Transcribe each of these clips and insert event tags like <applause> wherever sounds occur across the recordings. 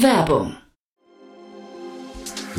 Werbung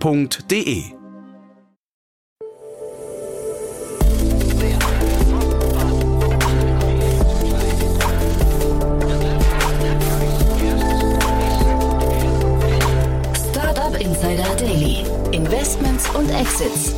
f.de. Startup Insider Daily. Investments und Exits.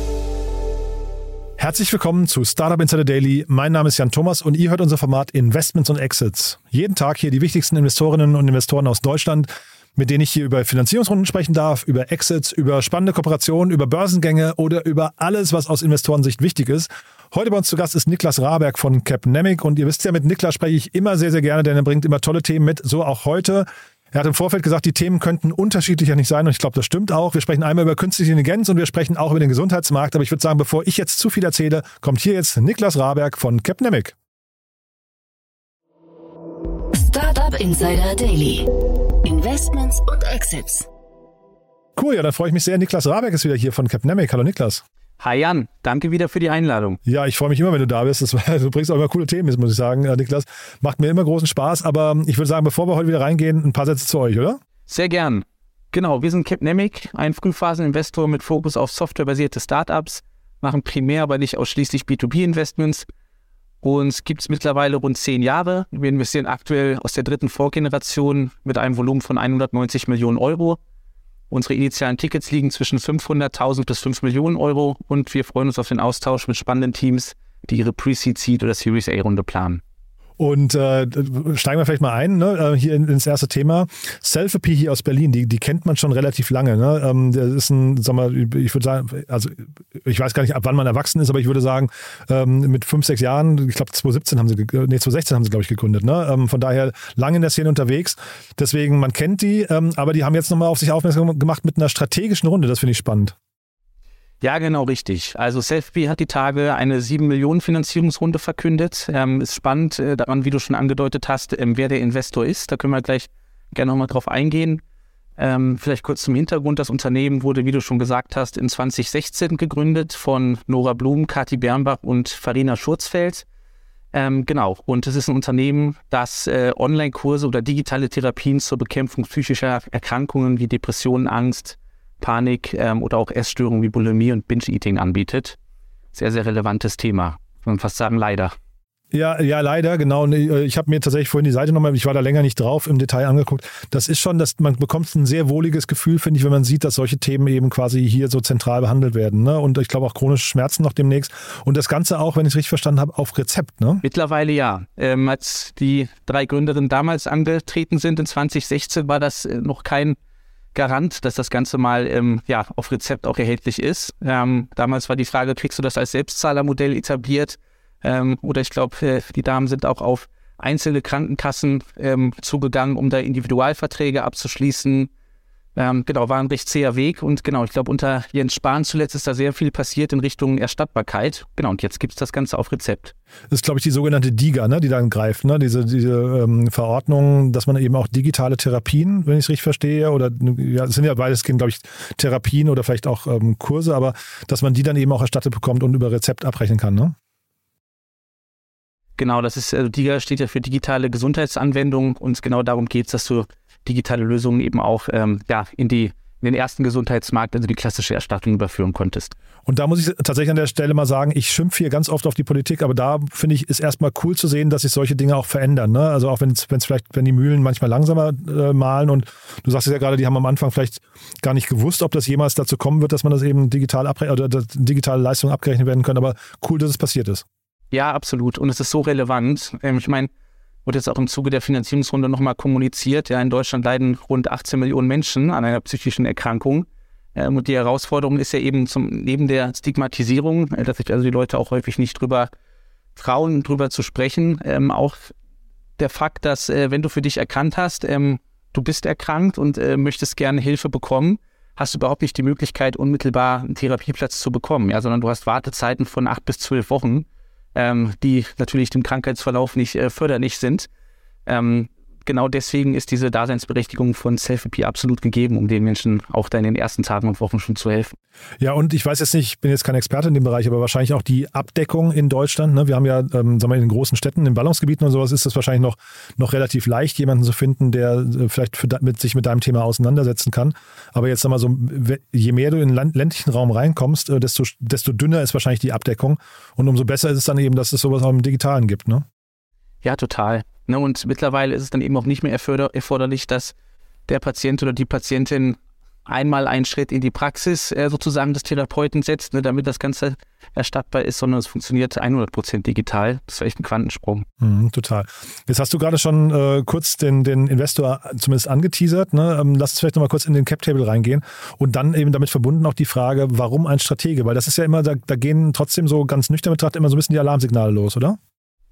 Herzlich willkommen zu Startup Insider Daily. Mein Name ist Jan Thomas und ihr hört unser Format Investments und Exits. Jeden Tag hier die wichtigsten Investorinnen und Investoren aus Deutschland mit denen ich hier über Finanzierungsrunden sprechen darf, über Exits, über spannende Kooperationen, über Börsengänge oder über alles, was aus Investorensicht wichtig ist. Heute bei uns zu Gast ist Niklas Raberg von Capnemic und ihr wisst ja, mit Niklas spreche ich immer sehr, sehr gerne, denn er bringt immer tolle Themen mit, so auch heute. Er hat im Vorfeld gesagt, die Themen könnten unterschiedlicher nicht sein und ich glaube, das stimmt auch. Wir sprechen einmal über künstliche Intelligenz und wir sprechen auch über den Gesundheitsmarkt, aber ich würde sagen, bevor ich jetzt zu viel erzähle, kommt hier jetzt Niklas Raberg von Capnemic. Startup Insider Daily. Investments und Exits. Cool, ja, dann freue ich mich sehr. Niklas Rabeck ist wieder hier von Capnemic. Hallo Niklas. Hi Jan, danke wieder für die Einladung. Ja, ich freue mich immer, wenn du da bist. Das, <laughs> du bringst auch immer coole Themen, muss ich sagen, äh, Niklas. Macht mir immer großen Spaß. Aber ich würde sagen, bevor wir heute wieder reingehen, ein paar Sätze zu euch, oder? Sehr gern. Genau, wir sind Capnemic, ein Frühphaseninvestor mit Fokus auf softwarebasierte Startups, machen primär, aber nicht ausschließlich B2B-Investments uns gibt es mittlerweile rund zehn Jahre. Wir investieren aktuell aus der dritten Vorgeneration mit einem Volumen von 190 Millionen Euro. Unsere initialen Tickets liegen zwischen 500.000 bis 5 Millionen Euro und wir freuen uns auf den Austausch mit spannenden Teams, die ihre Pre-Seed, Seed oder Series A-Runde planen. Und äh, steigen wir vielleicht mal ein, ne? Äh, hier ins erste Thema. Selfie hier aus Berlin, die, die kennt man schon relativ lange. Ne? Ähm, das ist ein, sag mal, ich würde sagen, also ich weiß gar nicht, ab wann man erwachsen ist, aber ich würde sagen, ähm, mit fünf, sechs Jahren, ich glaube 2017 haben sie, nee, 2016 haben sie, glaube ich, gegründet. Ne? Ähm, von daher lange in der Szene unterwegs. Deswegen, man kennt die, ähm, aber die haben jetzt nochmal auf sich aufmerksam gemacht mit einer strategischen Runde. Das finde ich spannend. Ja, genau richtig. Also Selfie hat die Tage eine 7 Millionen Finanzierungsrunde verkündet. Ähm, ist spannend äh, daran, wie du schon angedeutet hast, ähm, wer der Investor ist. Da können wir gleich gerne nochmal drauf eingehen. Ähm, vielleicht kurz zum Hintergrund. Das Unternehmen wurde, wie du schon gesagt hast, in 2016 gegründet von Nora Blum, Kati Bernbach und Farina Schurzfeld. Ähm, genau. Und es ist ein Unternehmen, das äh, Online-Kurse oder digitale Therapien zur Bekämpfung psychischer Erkrankungen wie Depressionen, Angst, Panik ähm, oder auch Essstörungen wie Bulimie und Binge-Eating anbietet. Sehr, sehr relevantes Thema. Kann man fast sagen, leider. Ja, ja, leider, genau. Äh, ich habe mir tatsächlich vorhin die Seite nochmal, ich war da länger nicht drauf, im Detail angeguckt. Das ist schon, dass man bekommt ein sehr wohliges Gefühl, finde ich, wenn man sieht, dass solche Themen eben quasi hier so zentral behandelt werden. Ne? Und ich glaube auch chronische Schmerzen noch demnächst. Und das Ganze auch, wenn ich es richtig verstanden habe, auf Rezept, ne? Mittlerweile ja. Ähm, als die drei Gründerinnen damals angetreten sind in 2016, war das äh, noch kein Garant, dass das Ganze mal ähm, ja, auf Rezept auch erhältlich ist. Ähm, damals war die Frage, kriegst du das als Selbstzahlermodell etabliert? Ähm, oder ich glaube, äh, die Damen sind auch auf einzelne Krankenkassen ähm, zugegangen, um da Individualverträge abzuschließen. Ähm, genau, war ein recht zäher Weg und genau, ich glaube, unter Jens Spahn zuletzt ist da sehr viel passiert in Richtung Erstattbarkeit. Genau, und jetzt gibt es das Ganze auf Rezept. Das ist, glaube ich, die sogenannte DIGA, ne, die dann greift, ne? diese, diese ähm, Verordnung, dass man eben auch digitale Therapien, wenn ich es richtig verstehe, oder ja, es sind ja beides, glaube ich, Therapien oder vielleicht auch ähm, Kurse, aber dass man die dann eben auch erstattet bekommt und über Rezept abrechnen kann, ne? Genau, das ist, also DIGA steht ja für digitale Gesundheitsanwendung und genau darum geht es, dass du digitale Lösungen eben auch ähm, ja, in die in den ersten Gesundheitsmarkt, also die klassische Erstattung überführen konntest. Und da muss ich tatsächlich an der Stelle mal sagen, ich schimpfe hier ganz oft auf die Politik, aber da finde ich, ist erstmal cool zu sehen, dass sich solche Dinge auch verändern. Ne? Also auch wenn es vielleicht, wenn die Mühlen manchmal langsamer äh, malen und du sagst es ja gerade, die haben am Anfang vielleicht gar nicht gewusst, ob das jemals dazu kommen wird, dass man das eben digital abrechnen oder digitale Leistungen abgerechnet werden können, aber cool, dass es passiert ist. Ja, absolut. Und es ist so relevant. Ähm, ich meine, wurde jetzt auch im Zuge der Finanzierungsrunde nochmal kommuniziert. Ja, in Deutschland leiden rund 18 Millionen Menschen an einer psychischen Erkrankung. Ähm, und die Herausforderung ist ja eben zum, neben der Stigmatisierung, äh, dass sich also die Leute auch häufig nicht drüber trauen, drüber zu sprechen, ähm, auch der Fakt, dass äh, wenn du für dich erkannt hast, du bist erkrankt und äh, möchtest gerne Hilfe bekommen, hast du überhaupt nicht die Möglichkeit, unmittelbar einen Therapieplatz zu bekommen, ja, sondern du hast Wartezeiten von acht bis zwölf Wochen, ähm, die natürlich dem Krankheitsverlauf nicht äh, förderlich sind. Ähm, genau deswegen ist diese Daseinsberechtigung von Selfie absolut gegeben, um den Menschen auch da in den ersten Tagen und Wochen schon zu helfen. Ja, und ich weiß jetzt nicht, ich bin jetzt kein Experte in dem Bereich, aber wahrscheinlich auch die Abdeckung in Deutschland. Ne? Wir haben ja, ähm, sagen wir, in den großen Städten, in Ballungsgebieten und sowas ist es wahrscheinlich noch, noch relativ leicht, jemanden zu finden, der äh, vielleicht für, mit, sich mit deinem Thema auseinandersetzen kann. Aber jetzt sag mal so, je mehr du in den ländlichen Raum reinkommst, äh, desto, desto dünner ist wahrscheinlich die Abdeckung. Und umso besser ist es dann eben, dass es sowas auch im Digitalen gibt, ne? Ja, total. Ne, und mittlerweile ist es dann eben auch nicht mehr erforderlich, dass der Patient oder die Patientin einmal einen Schritt in die Praxis äh, sozusagen des Therapeuten setzt, ne, damit das Ganze erstattbar ist, sondern es funktioniert 100% digital. Das ist echt ein Quantensprung. Mhm, total. Jetzt hast du gerade schon äh, kurz den, den Investor zumindest angeteasert. Ne? Ähm, lass uns vielleicht nochmal kurz in den Cap-Table reingehen und dann eben damit verbunden auch die Frage, warum ein Stratege? Weil das ist ja immer, da, da gehen trotzdem so ganz nüchtern betrachtet immer so ein bisschen die Alarmsignale los, oder?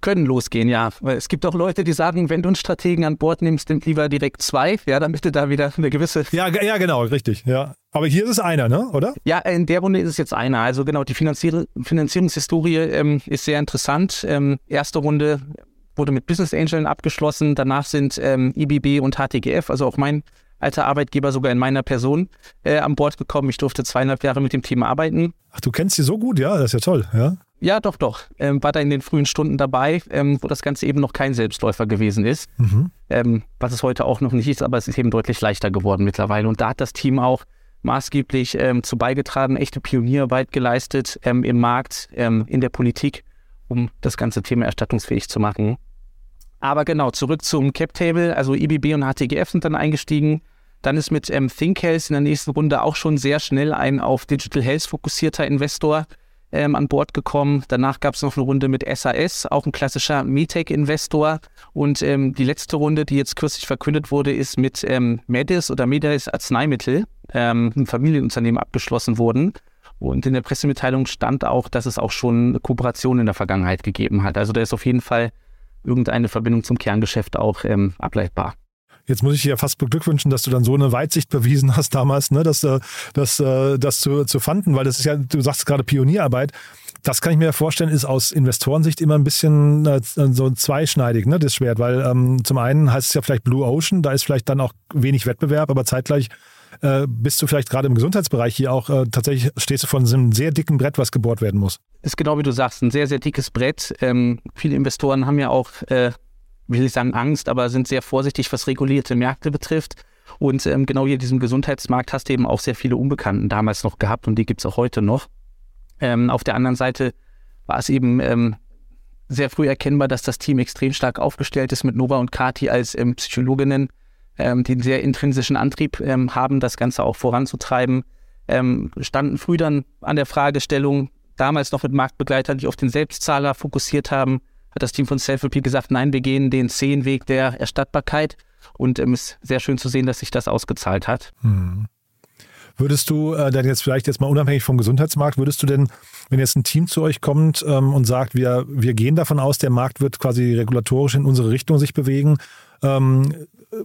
Können losgehen, ja. Weil es gibt auch Leute, die sagen, wenn du einen Strategen an Bord nimmst, nimm lieber direkt zwei, ja, damit du da wieder eine gewisse. Ja, ja, genau, richtig, ja. Aber hier ist es einer, ne? oder? Ja, in der Runde ist es jetzt einer. Also genau, die Finanzier Finanzierungshistorie ähm, ist sehr interessant. Ähm, erste Runde wurde mit Business Angeln abgeschlossen. Danach sind ähm, IBB und HTGF, also auch mein alter Arbeitgeber, sogar in meiner Person, äh, an Bord gekommen. Ich durfte zweieinhalb Jahre mit dem Team arbeiten. Ach, du kennst sie so gut, ja? Das ist ja toll, ja? Ja, doch, doch. Ähm, war da in den frühen Stunden dabei, ähm, wo das Ganze eben noch kein Selbstläufer gewesen ist. Mhm. Ähm, was es heute auch noch nicht ist, aber es ist eben deutlich leichter geworden mittlerweile. Und da hat das Team auch maßgeblich ähm, zu beigetragen, echte Pionierarbeit geleistet ähm, im Markt, ähm, in der Politik, um das ganze Thema erstattungsfähig zu machen. Aber genau, zurück zum Cap-Table. Also IBB und HTGF sind dann eingestiegen. Dann ist mit ähm, Think Health in der nächsten Runde auch schon sehr schnell ein auf Digital Health fokussierter Investor ähm, an Bord gekommen. Danach gab es noch eine Runde mit SAS, auch ein klassischer Metec-Investor. Und ähm, die letzte Runde, die jetzt kürzlich verkündet wurde, ist mit ähm, Medis oder Medis Arzneimittel, ähm, einem Familienunternehmen, abgeschlossen worden. Und in der Pressemitteilung stand auch, dass es auch schon eine Kooperation in der Vergangenheit gegeben hat. Also da ist auf jeden Fall irgendeine Verbindung zum Kerngeschäft auch ähm, ableitbar. Jetzt muss ich dir ja fast beglückwünschen, dass du dann so eine Weitsicht bewiesen hast damals, ne, dass, äh, dass, äh, das zu, zu fanden, weil das ist ja, du sagst gerade Pionierarbeit. Das kann ich mir vorstellen, ist aus Investorensicht immer ein bisschen äh, so zweischneidig, ne, das Schwert, weil ähm, zum einen heißt es ja vielleicht Blue Ocean, da ist vielleicht dann auch wenig Wettbewerb, aber zeitgleich äh, bist du vielleicht gerade im Gesundheitsbereich hier auch äh, tatsächlich stehst du von einem sehr dicken Brett, was gebohrt werden muss. Ist genau wie du sagst, ein sehr, sehr dickes Brett. Ähm, viele Investoren haben ja auch äh, will ich sagen Angst, aber sind sehr vorsichtig, was regulierte Märkte betrifft. Und ähm, genau hier in diesem Gesundheitsmarkt hast du eben auch sehr viele Unbekannten damals noch gehabt und die gibt es auch heute noch. Ähm, auf der anderen Seite war es eben ähm, sehr früh erkennbar, dass das Team extrem stark aufgestellt ist mit Nova und Kati als ähm, Psychologinnen, ähm, die einen sehr intrinsischen Antrieb ähm, haben, das Ganze auch voranzutreiben. standen früh dann an der Fragestellung, damals noch mit Marktbegleitern, die auf den Selbstzahler fokussiert haben, hat das Team von Self-Repeat gesagt, nein, wir gehen den Zehnweg der Erstattbarkeit. Und es ähm, ist sehr schön zu sehen, dass sich das ausgezahlt hat. Hm. Würdest du äh, dann jetzt vielleicht jetzt mal unabhängig vom Gesundheitsmarkt, würdest du denn, wenn jetzt ein Team zu euch kommt ähm, und sagt, wir, wir gehen davon aus, der Markt wird quasi regulatorisch in unsere Richtung sich bewegen, ähm,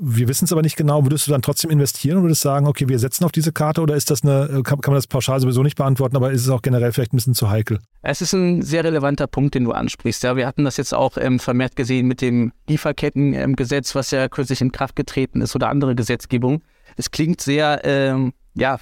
wir wissen es aber nicht genau, würdest du dann trotzdem investieren und würdest sagen, okay, wir setzen auf diese Karte oder ist das eine, kann, kann man das pauschal sowieso nicht beantworten, aber ist es auch generell vielleicht ein bisschen zu heikel? Es ist ein sehr relevanter Punkt, den du ansprichst. Ja, wir hatten das jetzt auch ähm, vermehrt gesehen mit dem Lieferkettengesetz, was ja kürzlich in Kraft getreten ist oder andere Gesetzgebung. Es klingt sehr, ähm, ja,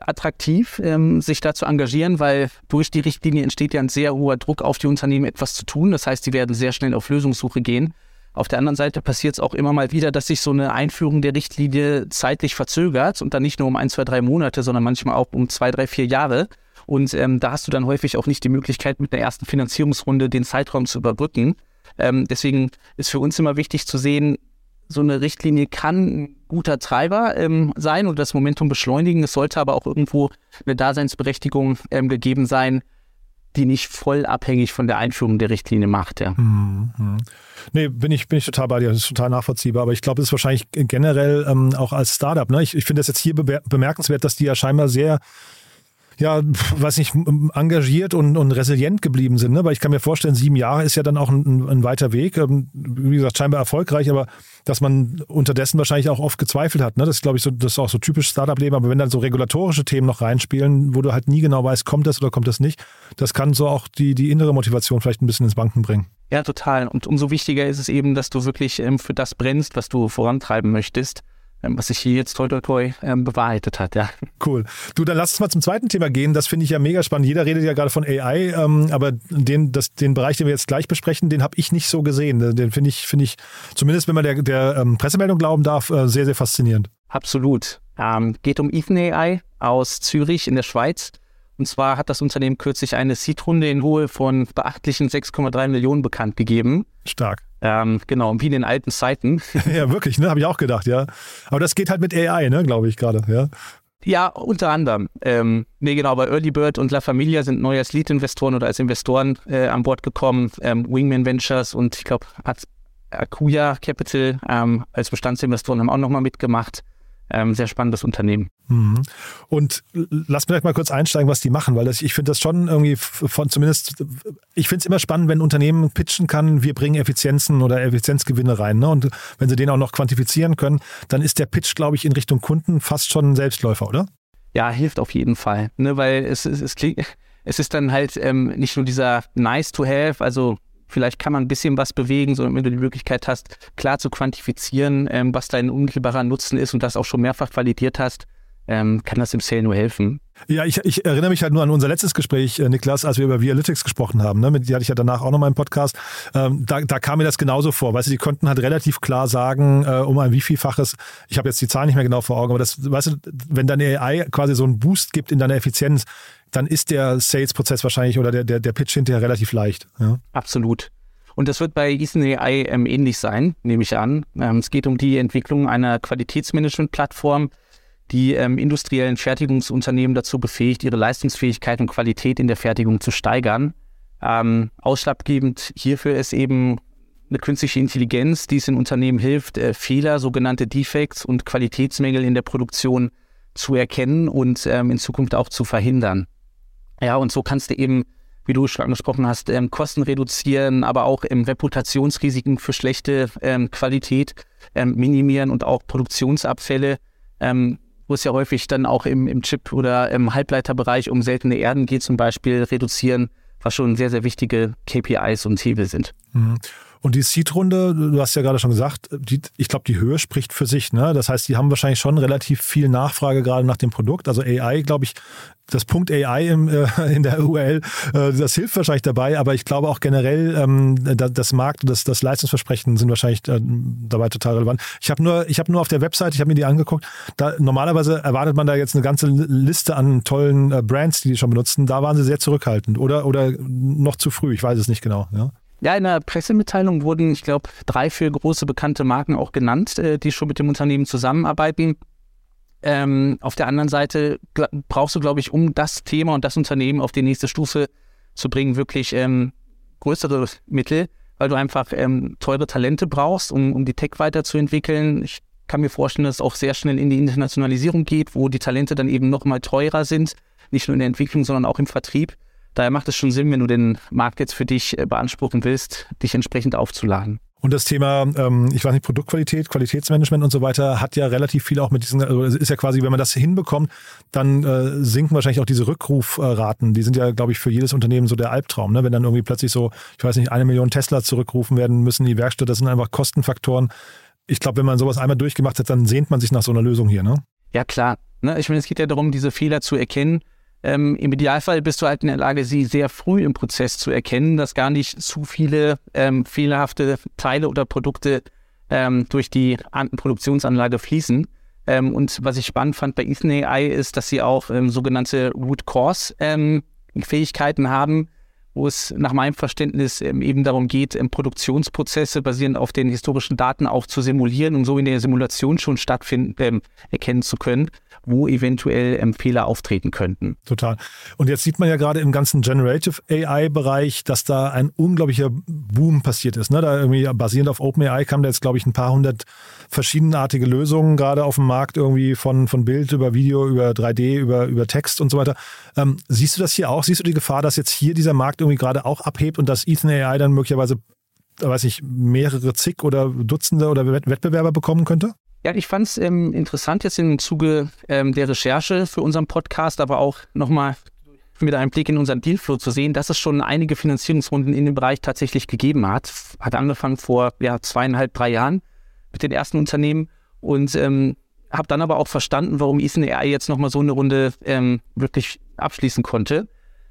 attraktiv, ähm, sich da zu engagieren, weil durch die Richtlinie entsteht ja ein sehr hoher Druck auf die Unternehmen, etwas zu tun. Das heißt, die werden sehr schnell auf Lösungssuche gehen. Auf der anderen Seite passiert es auch immer mal wieder, dass sich so eine Einführung der Richtlinie zeitlich verzögert und dann nicht nur um ein, zwei, drei Monate, sondern manchmal auch um zwei, drei, vier Jahre. Und ähm, da hast du dann häufig auch nicht die Möglichkeit, mit der ersten Finanzierungsrunde den Zeitraum zu überbrücken. Ähm, deswegen ist für uns immer wichtig zu sehen, so eine Richtlinie kann ein guter Treiber ähm, sein und das Momentum beschleunigen. Es sollte aber auch irgendwo eine Daseinsberechtigung ähm, gegeben sein, die nicht voll abhängig von der Einführung der Richtlinie macht. Ja. Mhm. Nee, bin ich, bin ich total bei dir. Das ist total nachvollziehbar. Aber ich glaube, es ist wahrscheinlich generell ähm, auch als Startup. Ne? Ich, ich finde das jetzt hier bemerkenswert, dass die ja scheinbar sehr ja, weiß nicht, engagiert und, und resilient geblieben sind. Ne? Weil ich kann mir vorstellen, sieben Jahre ist ja dann auch ein, ein weiter Weg. Ähm, wie gesagt, scheinbar erfolgreich, aber dass man unterdessen wahrscheinlich auch oft gezweifelt hat. Ne? Das ist, glaube ich, so, das ist auch so typisch Startup-Leben. Aber wenn dann so regulatorische Themen noch reinspielen, wo du halt nie genau weißt, kommt das oder kommt das nicht, das kann so auch die, die innere Motivation vielleicht ein bisschen ins Banken bringen. Ja, total. Und umso wichtiger ist es eben, dass du wirklich ähm, für das brennst, was du vorantreiben möchtest. Ähm, was sich hier jetzt toi toi toi ähm, bewahrheitet hat, ja. Cool. Du, dann lass uns mal zum zweiten Thema gehen. Das finde ich ja mega spannend. Jeder redet ja gerade von AI, ähm, aber den, das, den Bereich, den wir jetzt gleich besprechen, den habe ich nicht so gesehen. Den finde ich, finde ich, zumindest wenn man der, der ähm, Pressemeldung glauben darf, äh, sehr, sehr faszinierend. Absolut. Ähm, geht um Ethan AI aus Zürich in der Schweiz. Und zwar hat das Unternehmen kürzlich eine Seed-Runde in Höhe von beachtlichen 6,3 Millionen bekannt gegeben. Stark. Ähm, genau, wie in den alten Zeiten. <laughs> ja, wirklich, ne? Habe ich auch gedacht, ja. Aber das geht halt mit AI, ne, glaube ich gerade, ja. Ja, unter anderem. Ähm, nee, genau, aber Early Bird und La Familia sind neu als Lead-Investoren oder als Investoren äh, an Bord gekommen. Ähm, Wingman Ventures und ich glaube, Akuya Capital ähm, als Bestandsinvestoren haben auch nochmal mitgemacht ähm, sehr spannendes Unternehmen. Mhm. Und lass mich mal kurz einsteigen, was die machen, weil das, ich finde das schon irgendwie von zumindest, ich finde es immer spannend, wenn ein Unternehmen pitchen kann, wir bringen Effizienzen oder Effizienzgewinne rein. Ne? Und wenn sie den auch noch quantifizieren können, dann ist der Pitch, glaube ich, in Richtung Kunden fast schon ein Selbstläufer, oder? Ja, hilft auf jeden Fall, ne? weil es, es, es, <laughs> es ist dann halt ähm, nicht nur dieser nice to have, also Vielleicht kann man ein bisschen was bewegen, so wenn du die Möglichkeit hast, klar zu quantifizieren, ähm, was dein unmittelbarer Nutzen ist und das auch schon mehrfach validiert hast, ähm, kann das im Sale nur helfen. Ja, ich, ich, erinnere mich halt nur an unser letztes Gespräch, äh, Niklas, als wir über Vialytics gesprochen haben. Ne? Mit, die hatte ich ja danach auch noch mal im Podcast. Ähm, da, da kam mir das genauso vor. Weißt du, die konnten halt relativ klar sagen, äh, um ein wievielfaches, ich habe jetzt die Zahlen nicht mehr genau vor Augen, aber das, weißt du, wenn deine AI quasi so einen Boost gibt in deiner Effizienz, dann ist der Sales-Prozess wahrscheinlich oder der, der, der Pitch hinterher relativ leicht. Ja? Absolut. Und das wird bei Ethan AI ähm, ähnlich sein, nehme ich an. Ähm, es geht um die Entwicklung einer Qualitätsmanagement-Plattform, die ähm, industriellen Fertigungsunternehmen dazu befähigt, ihre Leistungsfähigkeit und Qualität in der Fertigung zu steigern. Ähm, ausschlaggebend hierfür ist eben eine künstliche Intelligenz, die es in Unternehmen hilft, äh, Fehler, sogenannte Defects und Qualitätsmängel in der Produktion zu erkennen und ähm, in Zukunft auch zu verhindern. Ja, und so kannst du eben, wie du schon angesprochen hast, ähm, Kosten reduzieren, aber auch ähm, Reputationsrisiken für schlechte ähm, Qualität ähm, minimieren und auch Produktionsabfälle, ähm, wo es ja häufig dann auch im, im Chip- oder im Halbleiterbereich um seltene Erden geht, zum Beispiel reduzieren, was schon sehr, sehr wichtige KPIs und Hebel sind. Mhm. Und die Seed-Runde, du hast ja gerade schon gesagt, die, ich glaube, die Höhe spricht für sich. Ne? Das heißt, die haben wahrscheinlich schon relativ viel Nachfrage gerade nach dem Produkt. Also AI, glaube ich, das Punkt AI im, äh, <laughs> in der URL, äh, das hilft wahrscheinlich dabei, aber ich glaube auch generell, ähm, das Markt und das, das Leistungsversprechen sind wahrscheinlich äh, dabei total relevant. Ich habe nur, habe nur auf der Website, ich habe mir die angeguckt, da normalerweise erwartet man da jetzt eine ganze Liste an tollen äh, Brands, die die schon benutzen. Da waren sie sehr zurückhaltend oder, oder noch zu früh, ich weiß es nicht genau. Ja? Ja, in der Pressemitteilung wurden, ich glaube, drei, vier große bekannte Marken auch genannt, äh, die schon mit dem Unternehmen zusammenarbeiten. Ähm, auf der anderen Seite brauchst du, glaube ich, um das Thema und das Unternehmen auf die nächste Stufe zu bringen, wirklich ähm, größere Mittel, weil du einfach ähm, teure Talente brauchst, um, um die Tech weiterzuentwickeln. Ich kann mir vorstellen, dass es auch sehr schnell in die Internationalisierung geht, wo die Talente dann eben nochmal teurer sind, nicht nur in der Entwicklung, sondern auch im Vertrieb. Daher macht es schon Sinn, wenn du den Markt jetzt für dich äh, beanspruchen willst, dich entsprechend aufzuladen. Und das Thema, ähm, ich weiß nicht, Produktqualität, Qualitätsmanagement und so weiter, hat ja relativ viel auch mit diesen, also es ist ja quasi, wenn man das hinbekommt, dann äh, sinken wahrscheinlich auch diese Rückrufraten. Die sind ja, glaube ich, für jedes Unternehmen so der Albtraum. Ne? Wenn dann irgendwie plötzlich so, ich weiß nicht, eine Million Tesla zurückrufen werden müssen die Werkstatt, das sind einfach Kostenfaktoren. Ich glaube, wenn man sowas einmal durchgemacht hat, dann sehnt man sich nach so einer Lösung hier, ne? Ja, klar. Ne? Ich meine, es geht ja darum, diese Fehler zu erkennen ähm, Im Idealfall bist du halt in der Lage, sie sehr früh im Prozess zu erkennen, dass gar nicht zu viele ähm, fehlerhafte Teile oder Produkte ähm, durch die Produktionsanlage fließen. Ähm, und was ich spannend fand bei Ethan AI ist, dass sie auch ähm, sogenannte Root Cause ähm, Fähigkeiten haben wo es nach meinem Verständnis ähm, eben darum geht, ähm, Produktionsprozesse basierend auf den historischen Daten auch zu simulieren und so in der Simulation schon stattfinden, ähm, erkennen zu können, wo eventuell ähm, Fehler auftreten könnten. Total. Und jetzt sieht man ja gerade im ganzen Generative AI-Bereich, dass da ein unglaublicher Boom passiert ist. Ne? Da irgendwie basierend auf OpenAI kam da jetzt, glaube ich, ein paar hundert verschiedenartige Lösungen gerade auf dem Markt, irgendwie von, von Bild über Video, über 3D, über, über Text und so weiter. Ähm, siehst du das hier auch? Siehst du die Gefahr, dass jetzt hier dieser Markt irgendwie gerade auch abhebt und dass Ethan AI dann möglicherweise, weiß ich, mehrere zig oder Dutzende oder Wettbewerber bekommen könnte? Ja, ich fand es ähm, interessant jetzt im Zuge ähm, der Recherche für unseren Podcast, aber auch nochmal mit einem Blick in unseren Dealflow zu sehen, dass es schon einige Finanzierungsrunden in dem Bereich tatsächlich gegeben hat. Hat angefangen vor ja, zweieinhalb, drei Jahren mit den ersten Unternehmen und ähm, habe dann aber auch verstanden, warum Ethan AI jetzt nochmal so eine Runde ähm, wirklich abschließen konnte.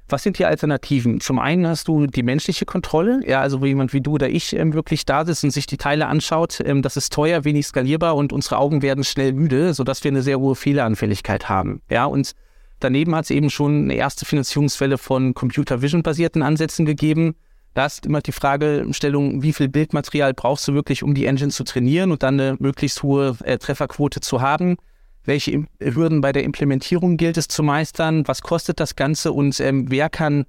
Was sind die Alternativen? Zum einen hast du die menschliche Kontrolle, ja, also wo jemand wie du oder ich ähm, wirklich da sitzt und sich die Teile anschaut. Ähm, das ist teuer, wenig skalierbar und unsere Augen werden schnell müde, sodass wir eine sehr hohe Fehleranfälligkeit haben. Ja, und daneben hat es eben schon eine erste Finanzierungswelle von Computer Vision basierten Ansätzen gegeben. Da ist immer die Fragestellung, wie viel Bildmaterial brauchst du wirklich, um die Engine zu trainieren und dann eine möglichst hohe äh, Trefferquote zu haben welche Hürden bei der Implementierung gilt es zu meistern, was kostet das Ganze und ähm, wer kann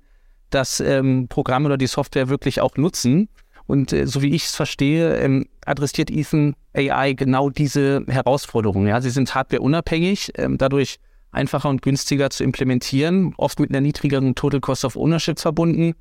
das ähm, Programm oder die Software wirklich auch nutzen. Und äh, so wie ich es verstehe, ähm, adressiert Ethan AI genau diese Herausforderungen. Ja? Sie sind hardwareunabhängig, ähm, dadurch einfacher und günstiger zu implementieren, oft mit einer niedrigeren Total Cost of Ownership verbunden.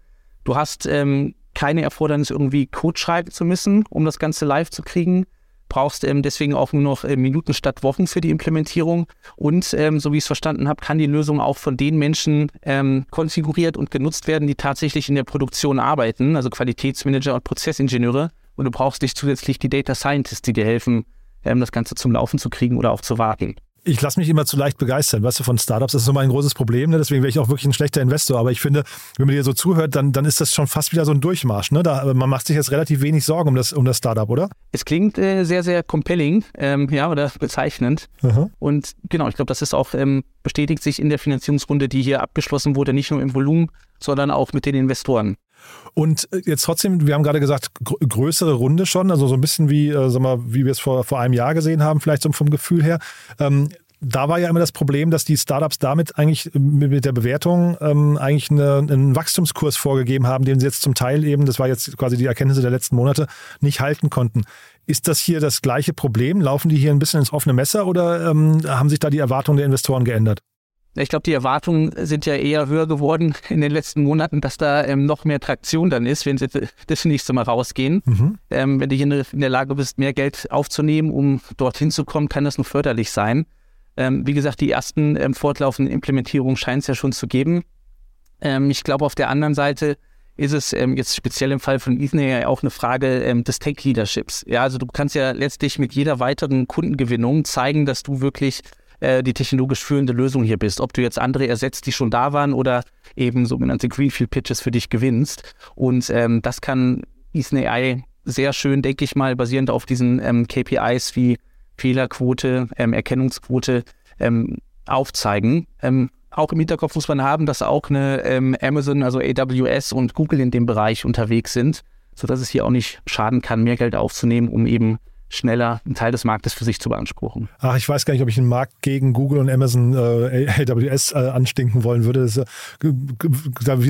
Du hast ähm, keine Erfordernis, irgendwie Code schreiben zu müssen, um das Ganze live zu kriegen brauchst ähm, deswegen auch nur noch äh, Minuten statt Wochen für die Implementierung. Und ähm, so wie ich es verstanden habe, kann die Lösung auch von den Menschen ähm, konfiguriert und genutzt werden, die tatsächlich in der Produktion arbeiten, also Qualitätsmanager und Prozessingenieure. Und du brauchst nicht zusätzlich die Data Scientists, die dir helfen, ähm, das Ganze zum Laufen zu kriegen oder auch zu warten ich lasse mich immer zu leicht begeistern, weißt du, von Startups. Das ist immer ein großes Problem, ne? deswegen wäre ich auch wirklich ein schlechter Investor. Aber ich finde, wenn man dir so zuhört, dann, dann ist das schon fast wieder so ein Durchmarsch. Ne? Da, man macht sich jetzt relativ wenig Sorgen um das, um das Startup, oder? Es klingt äh, sehr, sehr compelling, ähm, ja, oder bezeichnend. Aha. Und genau, ich glaube, das ist auch, ähm, bestätigt sich in der Finanzierungsrunde, die hier abgeschlossen wurde, nicht nur im Volumen, sondern auch mit den Investoren. Und äh, jetzt trotzdem, wir haben gerade gesagt, gr größere Runde schon, also so ein bisschen wie, äh, sag mal, wie wir es vor, vor einem Jahr gesehen haben, vielleicht so vom Gefühl her. Ähm, da war ja immer das Problem, dass die Startups damit eigentlich mit der Bewertung ähm, eigentlich eine, einen Wachstumskurs vorgegeben haben, den sie jetzt zum Teil eben, das war jetzt quasi die Erkenntnisse der letzten Monate, nicht halten konnten. Ist das hier das gleiche Problem? Laufen die hier ein bisschen ins offene Messer oder ähm, haben sich da die Erwartungen der Investoren geändert? Ich glaube, die Erwartungen sind ja eher höher geworden <laughs> in den letzten Monaten, dass da ähm, noch mehr Traktion dann ist, wenn sie das nächste Mal rausgehen. Mhm. Ähm, wenn du hier in der Lage bist, mehr Geld aufzunehmen, um dorthin zu kommen, kann das nur förderlich sein. Ähm, wie gesagt, die ersten ähm, fortlaufenden Implementierungen scheint es ja schon zu geben. Ähm, ich glaube, auf der anderen Seite ist es ähm, jetzt speziell im Fall von Ethan ja auch eine Frage des Tech-Leaderships. Ja, also du kannst ja letztlich mit jeder weiteren Kundengewinnung zeigen, dass du wirklich äh, die technologisch führende Lösung hier bist. Ob du jetzt andere ersetzt, die schon da waren oder eben sogenannte Greenfield Pitches für dich gewinnst. Und ähm, das kann Ethan AI sehr schön, denke ich mal, basierend auf diesen ähm, KPIs wie Fehlerquote, ähm, Erkennungsquote ähm, aufzeigen. Ähm, auch im Hinterkopf muss man haben, dass auch eine ähm, Amazon, also AWS und Google in dem Bereich unterwegs sind, sodass es hier auch nicht schaden kann, mehr Geld aufzunehmen, um eben schneller einen Teil des Marktes für sich zu beanspruchen. Ach, ich weiß gar nicht, ob ich einen Markt gegen Google und Amazon äh, AWS äh, anstinken wollen würde. Das, äh,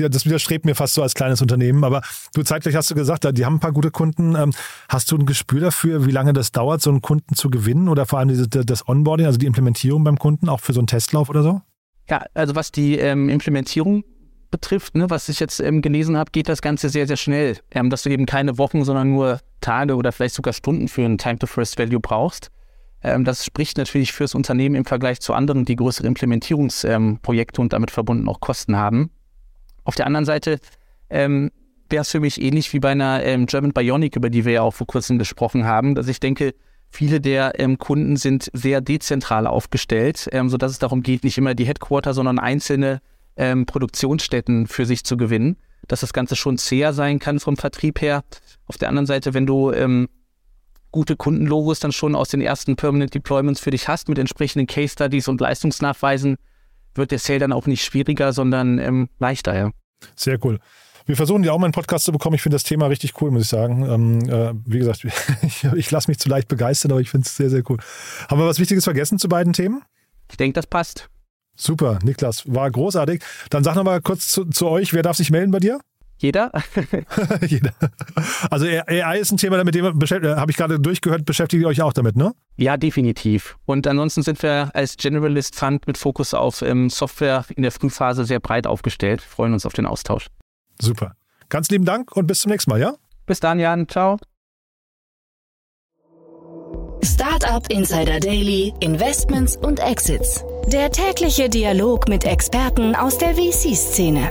das, widerstrebt mir fast so als kleines Unternehmen. Aber du zeitgleich hast du gesagt, die haben ein paar gute Kunden. Ähm, hast du ein Gespür dafür, wie lange das dauert, so einen Kunden zu gewinnen oder vor allem diese, das Onboarding, also die Implementierung beim Kunden, auch für so einen Testlauf oder so? Ja, also was die ähm, Implementierung betrifft, ne, was ich jetzt ähm, gelesen habe, geht das Ganze sehr, sehr schnell. Ähm, dass du eben keine Wochen, sondern nur Tage oder vielleicht sogar Stunden für ein Time to First Value brauchst. Ähm, das spricht natürlich fürs Unternehmen im Vergleich zu anderen, die größere Implementierungsprojekte und damit verbunden auch Kosten haben. Auf der anderen Seite ähm, wäre es für mich ähnlich wie bei einer ähm, German Bionic, über die wir ja auch vor kurzem gesprochen haben, dass ich denke, Viele der ähm, Kunden sind sehr dezentral aufgestellt, ähm, sodass es darum geht, nicht immer die Headquarter, sondern einzelne ähm, Produktionsstätten für sich zu gewinnen, dass das Ganze schon zäher sein kann vom Vertrieb her. Auf der anderen Seite, wenn du ähm, gute Kundenlogos dann schon aus den ersten Permanent Deployments für dich hast mit entsprechenden Case Studies und Leistungsnachweisen, wird der Sale dann auch nicht schwieriger, sondern ähm, leichter. Ja. Sehr cool. Wir versuchen ja auch mal einen Podcast zu bekommen. Ich finde das Thema richtig cool, muss ich sagen. Ähm, äh, wie gesagt, <laughs> ich, ich lasse mich zu leicht begeistern, aber ich finde es sehr, sehr cool. Haben wir was Wichtiges vergessen zu beiden Themen? Ich denke, das passt. Super, Niklas, war großartig. Dann sag noch mal kurz zu, zu euch, wer darf sich melden bei dir? Jeder? <laughs> <laughs> Jeder. Also AI ist ein Thema, mit dem äh, habe ich gerade durchgehört, beschäftigt ihr euch auch damit, ne? Ja, definitiv. Und ansonsten sind wir als Generalist Fund mit Fokus auf ähm, Software in der Frühphase sehr breit aufgestellt. Freuen uns auf den Austausch. Super. Ganz lieben Dank und bis zum nächsten Mal, ja? Bis dann, Jan. Ciao. Startup Insider Daily, Investments und Exits. Der tägliche Dialog mit Experten aus der VC-Szene.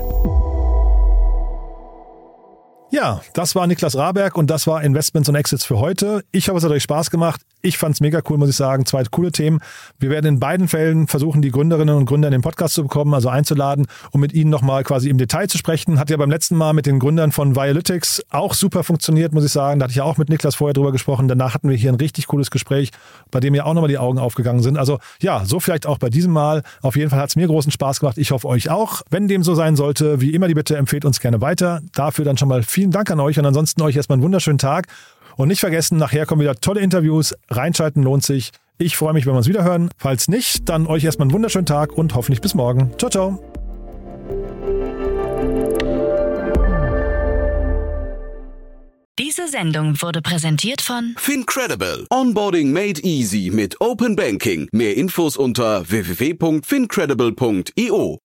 Ja, das war Niklas Raberg und das war Investments und Exits für heute. Ich hoffe, es hat euch Spaß gemacht. Ich fand es mega cool, muss ich sagen. Zwei coole Themen. Wir werden in beiden Fällen versuchen, die Gründerinnen und Gründer in den Podcast zu bekommen, also einzuladen, um mit ihnen nochmal quasi im Detail zu sprechen. Hat ja beim letzten Mal mit den Gründern von Vialytics auch super funktioniert, muss ich sagen. Da hatte ich ja auch mit Niklas vorher drüber gesprochen. Danach hatten wir hier ein richtig cooles Gespräch, bei dem ja auch nochmal die Augen aufgegangen sind. Also ja, so vielleicht auch bei diesem Mal. Auf jeden Fall hat es mir großen Spaß gemacht. Ich hoffe euch auch. Wenn dem so sein sollte, wie immer die Bitte, empfehlt uns gerne weiter. Dafür dann schon mal vielen Dank an euch und ansonsten euch erstmal einen wunderschönen Tag. Und nicht vergessen, nachher kommen wieder tolle Interviews. Reinschalten lohnt sich. Ich freue mich, wenn wir uns wieder hören. Falls nicht, dann euch erstmal einen wunderschönen Tag und hoffentlich bis morgen. Ciao, ciao. Diese Sendung wurde präsentiert von Fincredible. Onboarding made easy mit Open Banking. Mehr Infos unter www.fincredible.io.